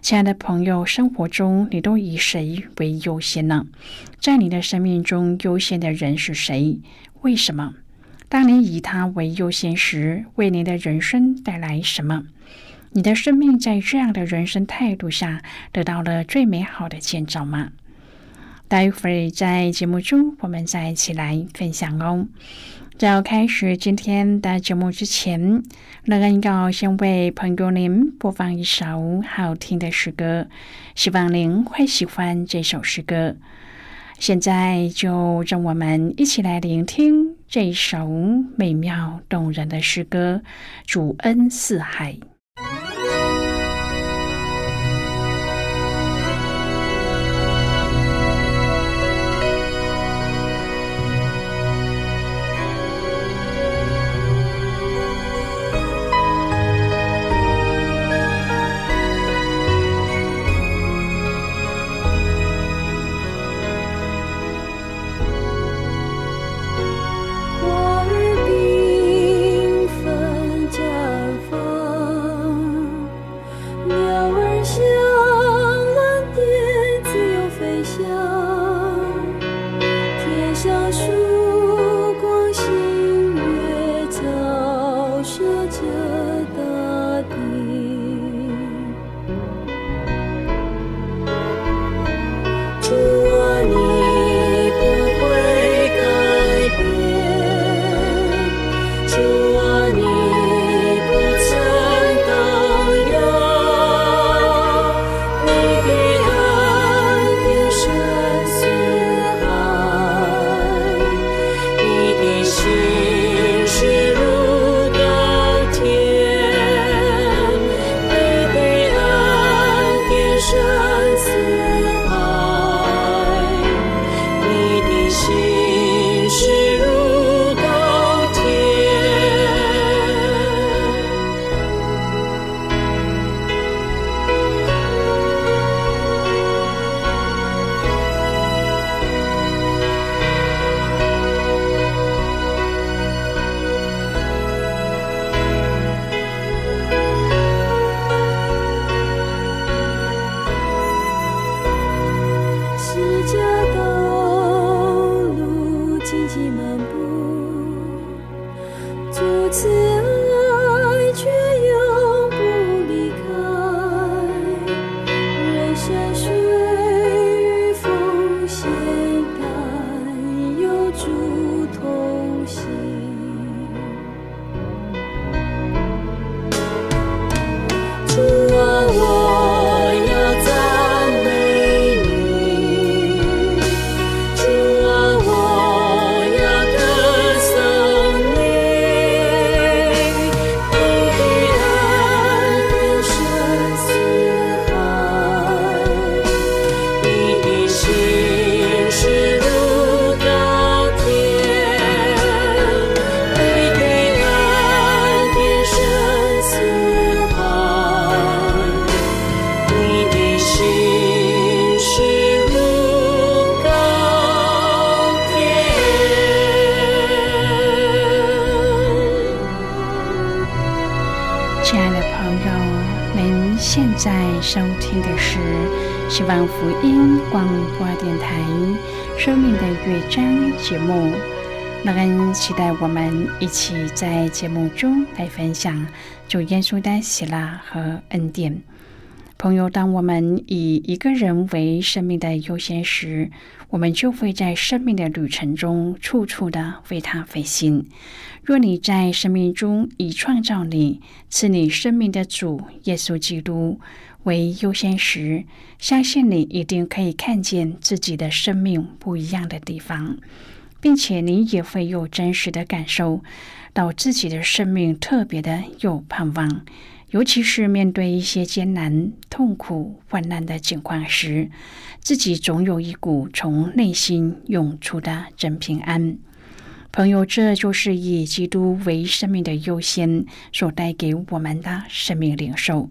亲爱的朋友，生活中你都以谁为优先呢？在你的生命中，优先的人是谁？为什么？当你以他为优先时，为你的人生带来什么？你的生命在这样的人生态度下，得到了最美好的建造吗？待会儿在节目中，我们再一起来分享哦。在要开始今天的节目之前，乐恩要先为朋友您播放一首好听的诗歌，希望您会喜欢这首诗歌。现在就让我们一起来聆听这首美妙动人的诗歌《主恩似海》。节目。乐恩期待我们一起在节目中来分享主耶稣的喜乐和恩典。朋友，当我们以一个人为生命的优先时，我们就会在生命的旅程中处处的为他费心。若你在生命中以创造你、赐你生命的主耶稣基督为优先时，相信你一定可以看见自己的生命不一样的地方，并且你也会有真实的感受到自己的生命特别的有盼望。尤其是面对一些艰难、痛苦、患难的境况时，自己总有一股从内心涌出的真平安。朋友，这就是以基督为生命的优先所带给我们的生命领受。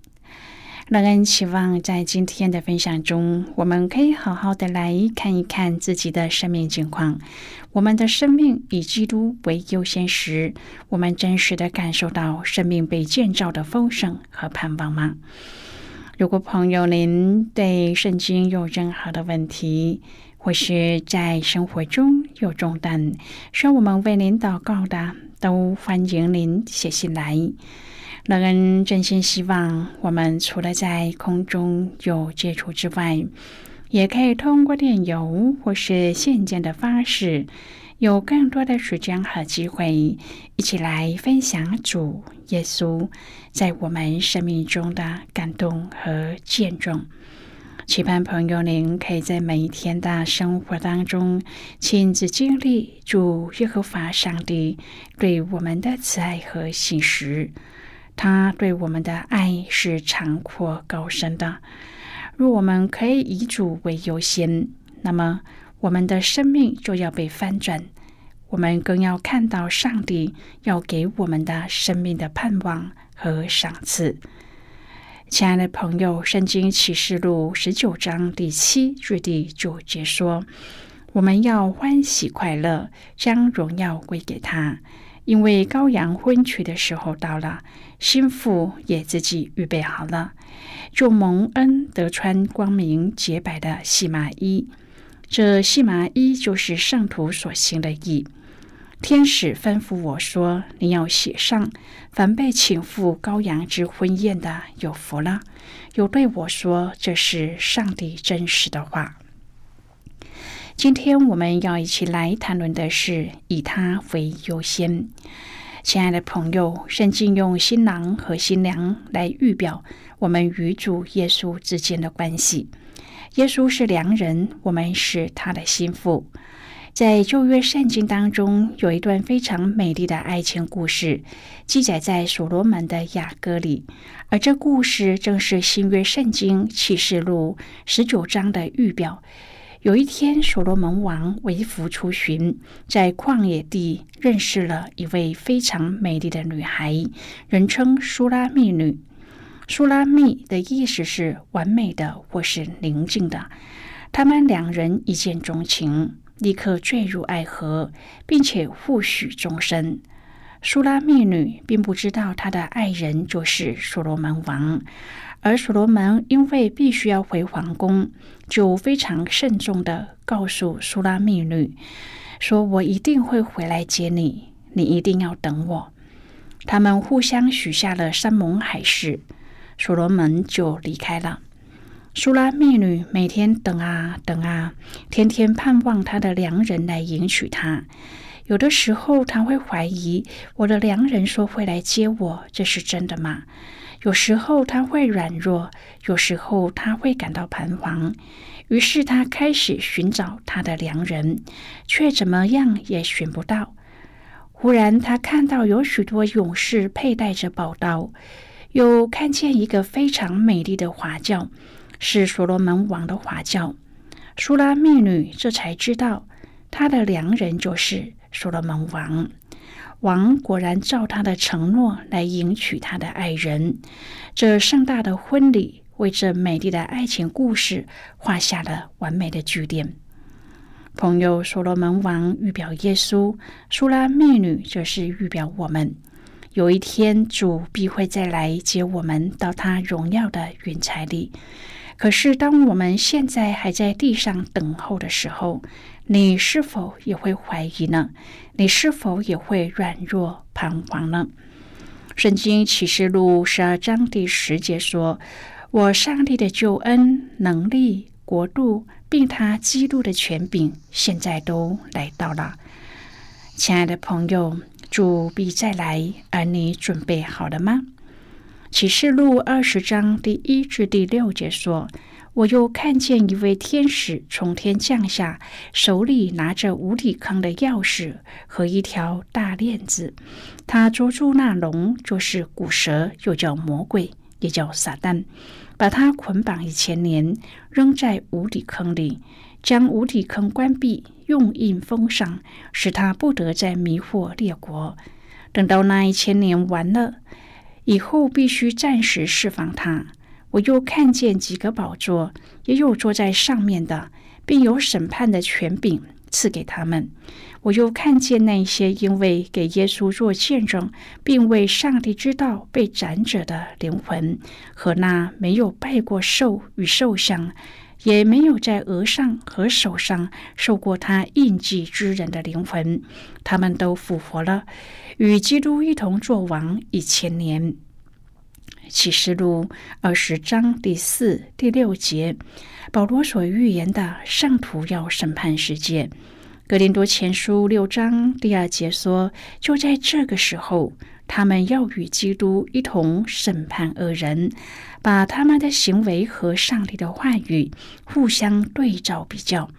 乐恩期望在今天的分享中，我们可以好好的来看一看自己的生命情况。我们的生命以基督为优先时，我们真实的感受到生命被建造的丰盛和盼望吗？如果朋友您对圣经有任何的问题，或是在生活中有重担，需要我们为您祷告的，都欢迎您写信来。乐恩真心希望，我们除了在空中有接触之外，也可以通过电邮或是信件的方式。有更多的时间和机会，一起来分享主耶稣在我们生命中的感动和见证。期盼朋友您可以在每一天的生活当中亲自经历主耶和华上帝对我们的慈爱和信实。他对我们的爱是长阔高深的。若我们可以以主为优先，那么。我们的生命就要被翻转，我们更要看到上帝要给我们的生命的盼望和赏赐。亲爱的朋友，《圣经启示录》十九章第七至第九节说：“我们要欢喜快乐，将荣耀归给他，因为羔羊婚娶的时候到了，心腹也自己预备好了，就蒙恩得穿光明洁白的细麻衣。”这细麻衣就是圣徒所行的义。天使吩咐我说：“你要写上，凡被请赴羔羊之婚宴的，有福了。”又对我说：“这是上帝真实的话。”今天我们要一起来谈论的是以他为优先。亲爱的朋友，圣经用新郎和新娘来预表我们与主耶稣之间的关系。耶稣是良人，我们是他的心腹。在旧约圣经当中，有一段非常美丽的爱情故事，记载在所罗门的雅歌里。而这故事正是新约圣经启示录十九章的预表。有一天，所罗门王为福出巡，在旷野地认识了一位非常美丽的女孩，人称苏拉密女。苏拉密的意思是完美的或是宁静的。他们两人一见钟情，立刻坠入爱河，并且互许终身。苏拉密女并不知道她的爱人就是所罗门王，而所罗门因为必须要回皇宫，就非常慎重的告诉苏拉密女说：“我一定会回来接你，你一定要等我。”他们互相许下了山盟海誓。所罗门就离开了。苏拉密女每天等啊等啊，天天盼望她的良人来迎娶她。有的时候，她会怀疑我的良人说会来接我，这是真的吗？有时候，他会软弱；有时候，他会感到彷徨。于是，他开始寻找他的良人，却怎么样也寻不到。忽然，他看到有许多勇士佩戴着宝刀。又看见一个非常美丽的华轿，是所罗门王的华轿。苏拉密女这才知道，他的良人就是所罗门王。王果然照他的承诺来迎娶他的爱人。这盛大的婚礼为这美丽的爱情故事画下了完美的句点。朋友，所罗门王预表耶稣，苏拉密女则是预表我们。有一天，主必会再来接我们到他荣耀的云彩里。可是，当我们现在还在地上等候的时候，你是否也会怀疑呢？你是否也会软弱彷徨呢？圣经启示录十二章第十节说：“我上帝的救恩、能力、国度，并他基督的权柄，现在都来到了。”亲爱的朋友。主必再来，而你准备好了吗？启示录二十章第一至第六节说：“我又看见一位天使从天降下，手里拿着无底坑的钥匙和一条大链子。他捉住那龙，就是古蛇，又叫魔鬼，也叫撒旦，把他捆绑一千年，扔在无底坑里。”将无底坑关闭，用印封上，使他不得再迷惑列国。等到那一千年完了以后，必须暂时释放他。我又看见几个宝座，也有坐在上面的，并有审判的权柄赐给他们。我又看见那些因为给耶稣做见证，并为上帝之道被斩者的灵魂，和那没有拜过兽与兽像。也没有在额上和手上受过他印记之人的灵魂，他们都复活了，与基督一同作王一千年。启示录二十章第四、第六节，保罗所预言的圣徒要审判世界。格林多前书六章第二节说，就在这个时候。他们要与基督一同审判恶人，把他们的行为和上帝的话语互相对照比较，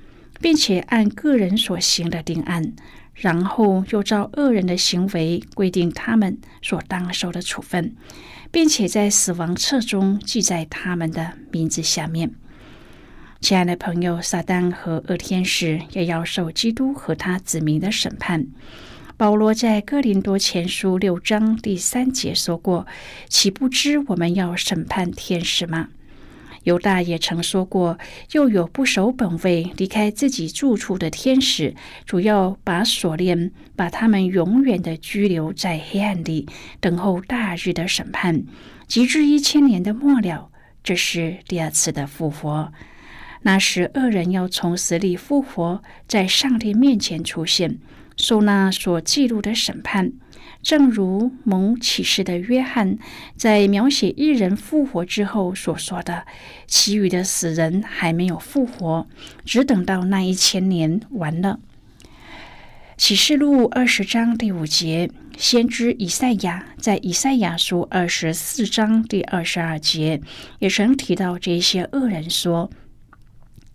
并且按个人所行的定案，然后又照恶人的行为规定他们所当受的处分，并且在死亡册中记在他们的名字下面。亲爱的朋友，撒旦和恶天使也要受基督和他子民的审判。保罗在哥林多前书六章第三节说过：“岂不知我们要审判天使吗？”犹大也曾说过：“又有不守本位、离开自己住处的天使，主要把锁链，把他们永远的拘留在黑暗里，等候大日的审判，直至一千年的末了。这是第二次的复活。那时恶人要从死里复活，在上帝面前出现。”受那所记录的审判，正如蒙启示的约翰在描写一人复活之后所说的：“其余的死人还没有复活，只等到那一千年完了。”启示录二十章第五节，先知以赛亚在以赛亚书二十四章第二十二节也曾提到这些恶人说。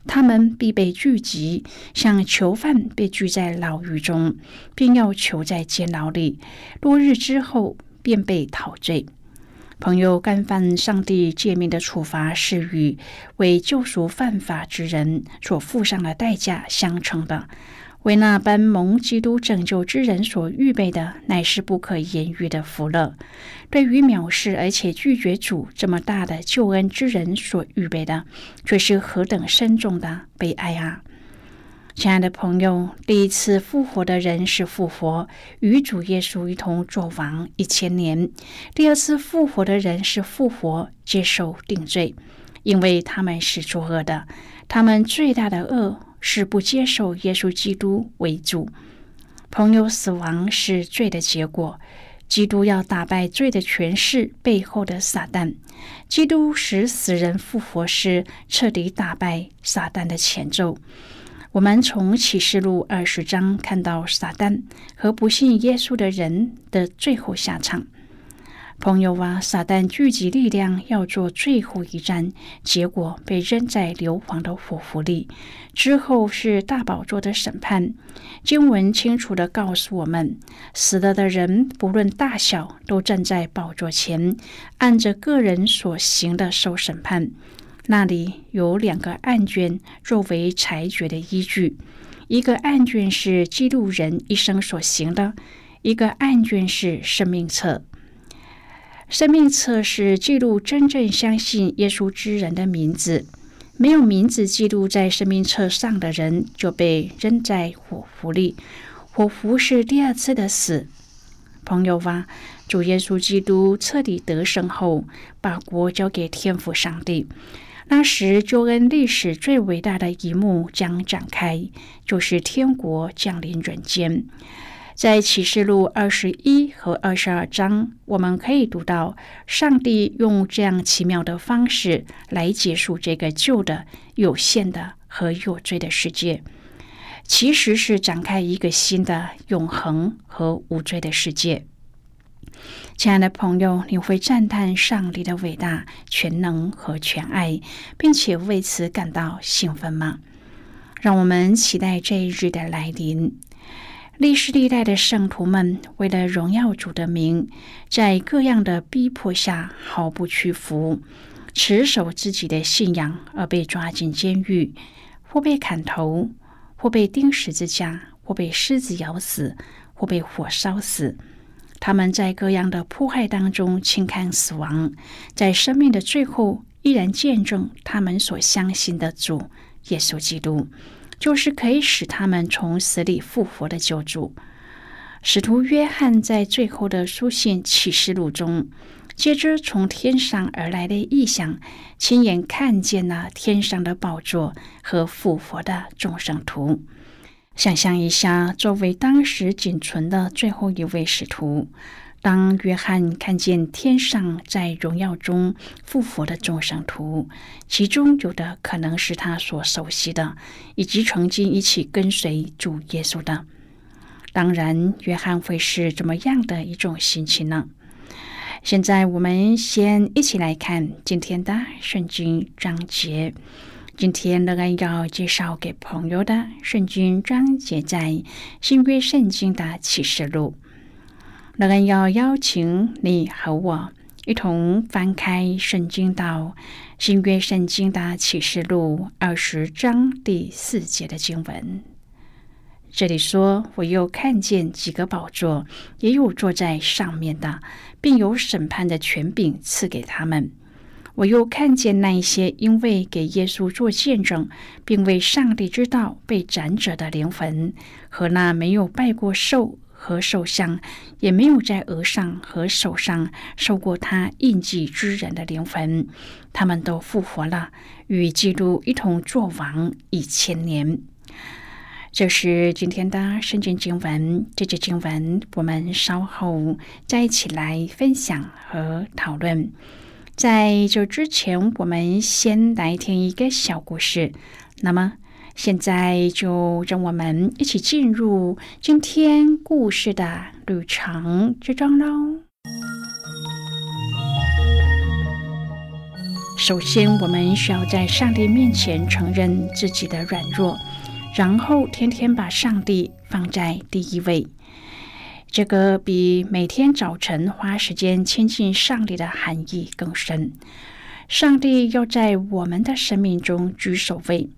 他们必被聚集，像囚犯被聚在牢狱中，并要囚在监牢里。多日之后，便被陶醉。朋友干犯上帝诫命的处罚，是与为救赎犯法之人所付上的代价相称的。为那般蒙基督拯救之人所预备的，乃是不可言喻的福乐。对于藐视而且拒绝主这么大的救恩之人所预备的，却是何等深重的悲哀啊！亲爱的朋友，第一次复活的人是复活，与主耶稣一同作王一千年；第二次复活的人是复活，接受定罪，因为他们是作恶的，他们最大的恶。是不接受耶稣基督为主，朋友死亡是罪的结果。基督要打败罪的权势背后的撒旦，基督使死人复活是彻底打败撒旦的前奏。我们从启示录二十章看到撒旦和不信耶稣的人的最后下场。朋友啊，撒旦聚集力量要做最后一战，结果被扔在硫磺的火湖里。之后是大宝座的审判。经文清楚地告诉我们，死了的人不论大小，都站在宝座前，按着个人所行的受审判。那里有两个案卷作为裁决的依据。一个案卷是记录人一生所行的，一个案卷是生命册。生命册是记录真正相信耶稣之人的名字，没有名字记录在生命册上的人就被扔在火湖里。火湖是第二次的死。朋友啊，主耶稣基督彻底得胜后，把国交给天父上帝。那时，救恩历史最伟大的一幕将展开，就是天国降临人间。在启示录二十一和二十二章，我们可以读到上帝用这样奇妙的方式来结束这个旧的、有限的和有罪的世界，其实是展开一个新的、永恒和无罪的世界。亲爱的朋友，你会赞叹上帝的伟大、全能和全爱，并且为此感到兴奋吗？让我们期待这一日的来临。历世历代的圣徒们为了荣耀主的名，在各样的逼迫下毫不屈服，持守自己的信仰，而被抓进监狱，或被砍头，或被钉十字架，或被狮子咬死，或被火烧死。他们在各样的迫害当中轻看死亡，在生命的最后依然见证他们所相信的主耶稣基督，就是可以使他们从死里复活的救助。使徒约翰在最后的书信启示录中，接着从天上而来的异象，亲眼看见了天上的宝座和复活的众生徒。想象一下，作为当时仅存的最后一位使徒，当约翰看见天上在荣耀中复活的众生徒，其中有的可能是他所熟悉的，以及曾经一起跟随主耶稣的。当然，约翰会是怎么样的一种心情呢？现在，我们先一起来看今天的圣经章节。今天乐恩要介绍给朋友的圣经章节在新约圣经的启示录。乐恩要邀请你和我一同翻开圣经到新约圣经的启示录二十章第四节的经文。这里说：“我又看见几个宝座，也有坐在上面的，并有审判的权柄赐给他们。”我又看见那一些因为给耶稣做见证，并为上帝之道被斩者的灵魂，和那没有拜过兽和受像，也没有在额上和手上受过他印记之人的灵魂，他们都复活了，与基督一同作王一千年。这是今天的圣经经文。这节经文我们稍后再一起来分享和讨论。在这之前，我们先来听一个小故事。那么，现在就让我们一起进入今天故事的旅程之中喽。首先，我们需要在上帝面前承认自己的软弱，然后天天把上帝放在第一位。这个比每天早晨花时间亲近上帝的含义更深。上帝要在我们的生命中居首位，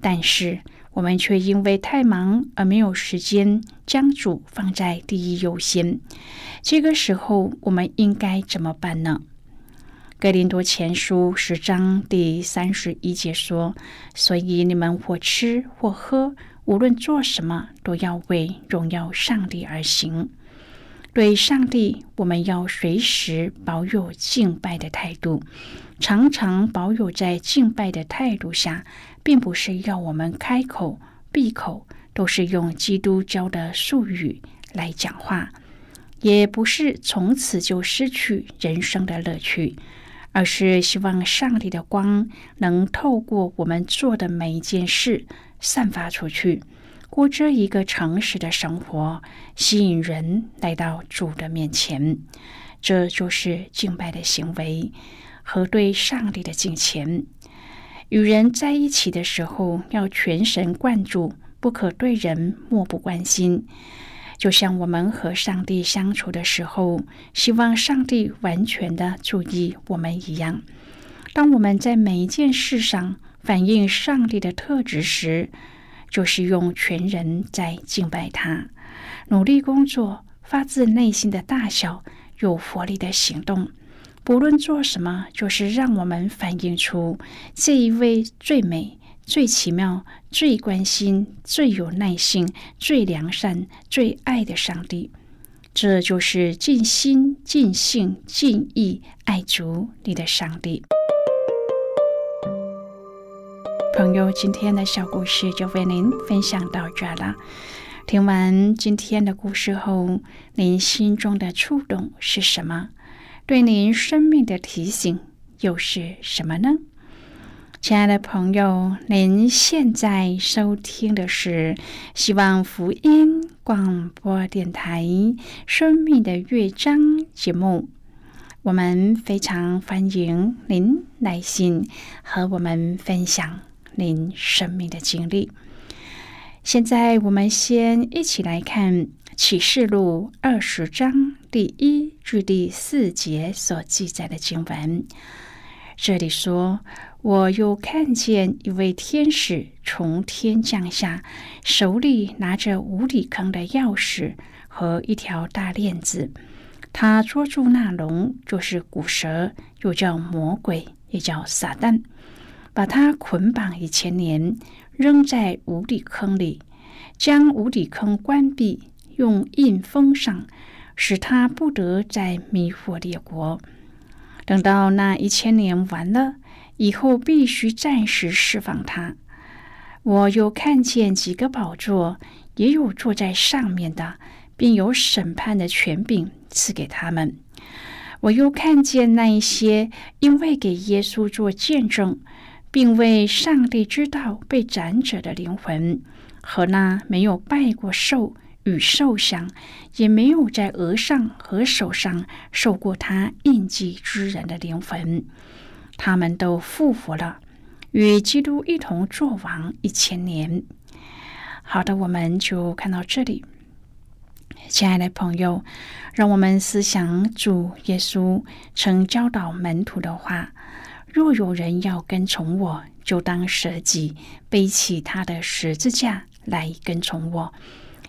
但是我们却因为太忙而没有时间将主放在第一优先。这个时候，我们应该怎么办呢？格林多前书十章第三十一节说：“所以你们或吃或喝。”无论做什么，都要为荣耀上帝而行。对上帝，我们要随时保有敬拜的态度。常常保有在敬拜的态度下，并不是要我们开口闭口都是用基督教的术语来讲话，也不是从此就失去人生的乐趣，而是希望上帝的光能透过我们做的每一件事。散发出去，过着一个诚实的生活，吸引人来到主的面前。这就是敬拜的行为和对上帝的敬虔。与人在一起的时候，要全神贯注，不可对人漠不关心。就像我们和上帝相处的时候，希望上帝完全的注意我们一样。当我们在每一件事上，反映上帝的特质时，就是用全人在敬拜他，努力工作，发自内心的大小，有活力的行动。不论做什么，就是让我们反映出这一位最美、最奇妙、最关心、最有耐心、最良善、最爱的上帝。这就是尽心、尽性、尽意爱主你的上帝。朋友，今天的小故事就为您分享到这了。听完今天的故事后，您心中的触动是什么？对您生命的提醒又是什么呢？亲爱的朋友，您现在收听的是希望福音广播电台《生命的乐章》节目。我们非常欢迎您来信和我们分享。您生命的经历。现在，我们先一起来看《启示录》二十章第一至第四节所记载的经文。这里说：“我又看见一位天使从天降下，手里拿着无底坑的钥匙和一条大链子。他捉住那龙，就是古蛇，又叫魔鬼，也叫撒旦。”把它捆绑一千年，扔在无底坑里，将无底坑关闭，用印封上，使他不得再迷惑列国。等到那一千年完了以后，必须暂时释放他。我又看见几个宝座，也有坐在上面的，并有审判的权柄赐给他们。我又看见那一些因为给耶稣做见证。并为上帝知道被斩者的灵魂，和那没有拜过兽与兽像，也没有在额上和手上受过他印记之人的灵魂，他们都复活了，与基督一同作王一千年。好的，我们就看到这里，亲爱的朋友，让我们思想主耶稣曾教导门徒的话。若有人要跟从我，就当舍己，背起他的十字架来跟从我。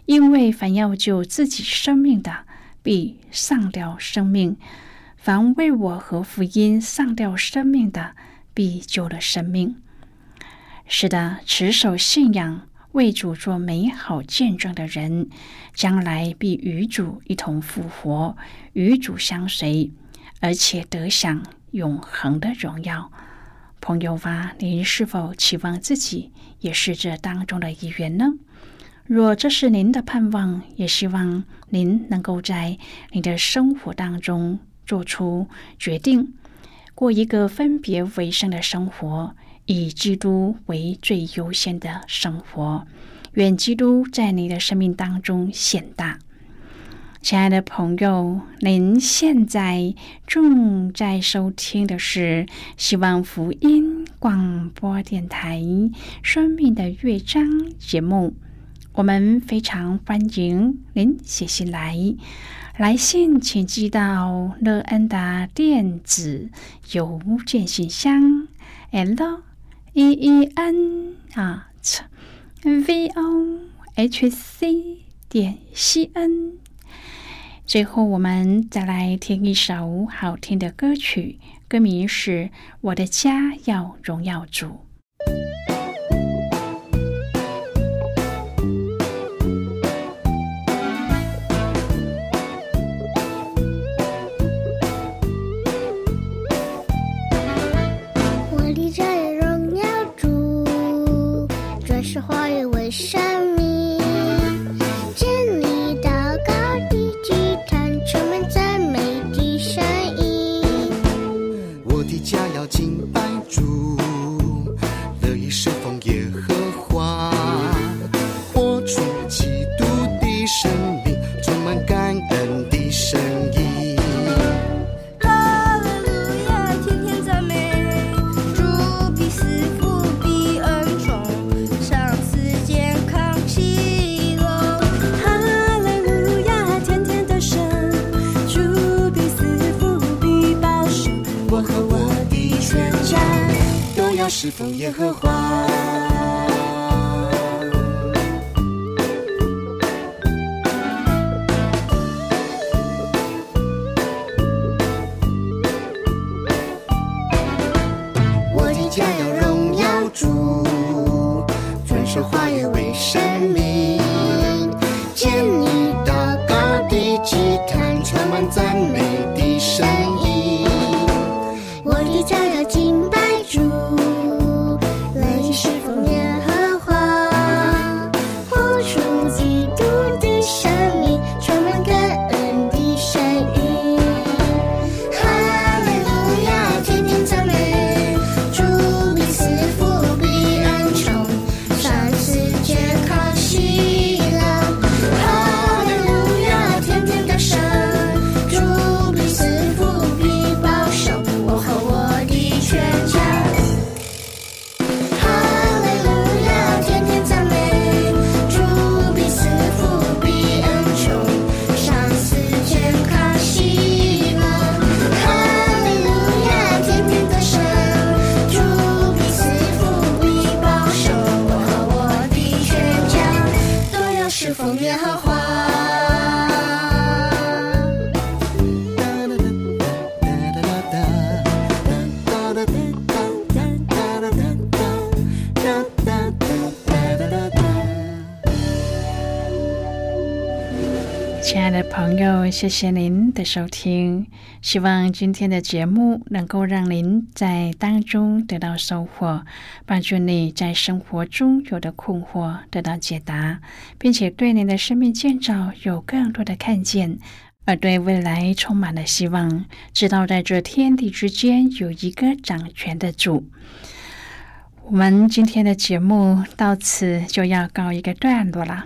因为凡要救自己生命的，必丧掉生命；凡为我和福音丧掉生命的，必救了生命。是的，持守信仰、为主做美好见证的人，将来必与主一同复活，与主相随，而且得享。永恒的荣耀，朋友啊，您是否期望自己也是这当中的一员呢？若这是您的盼望，也希望您能够在你的生活当中做出决定，过一个分别为圣的生活，以基督为最优先的生活。愿基督在你的生命当中显大。亲爱的朋友，您现在正在收听的是希望福音广播电台《生命的乐章》节目。我们非常欢迎您写信来，来信请寄到乐恩的电子邮件信箱：l e e n 啊 v o h c 点 c n。最后，我们再来听一首好听的歌曲，歌名是《我的家要荣耀主》。是花语为生是奉耶和华，我的家有荣耀主。朋友，谢谢您的收听。希望今天的节目能够让您在当中得到收获，帮助你在生活中有的困惑得到解答，并且对您的生命建造有更多的看见，而对未来充满了希望。知道在这天地之间有一个掌权的主。我们今天的节目到此就要告一个段落了。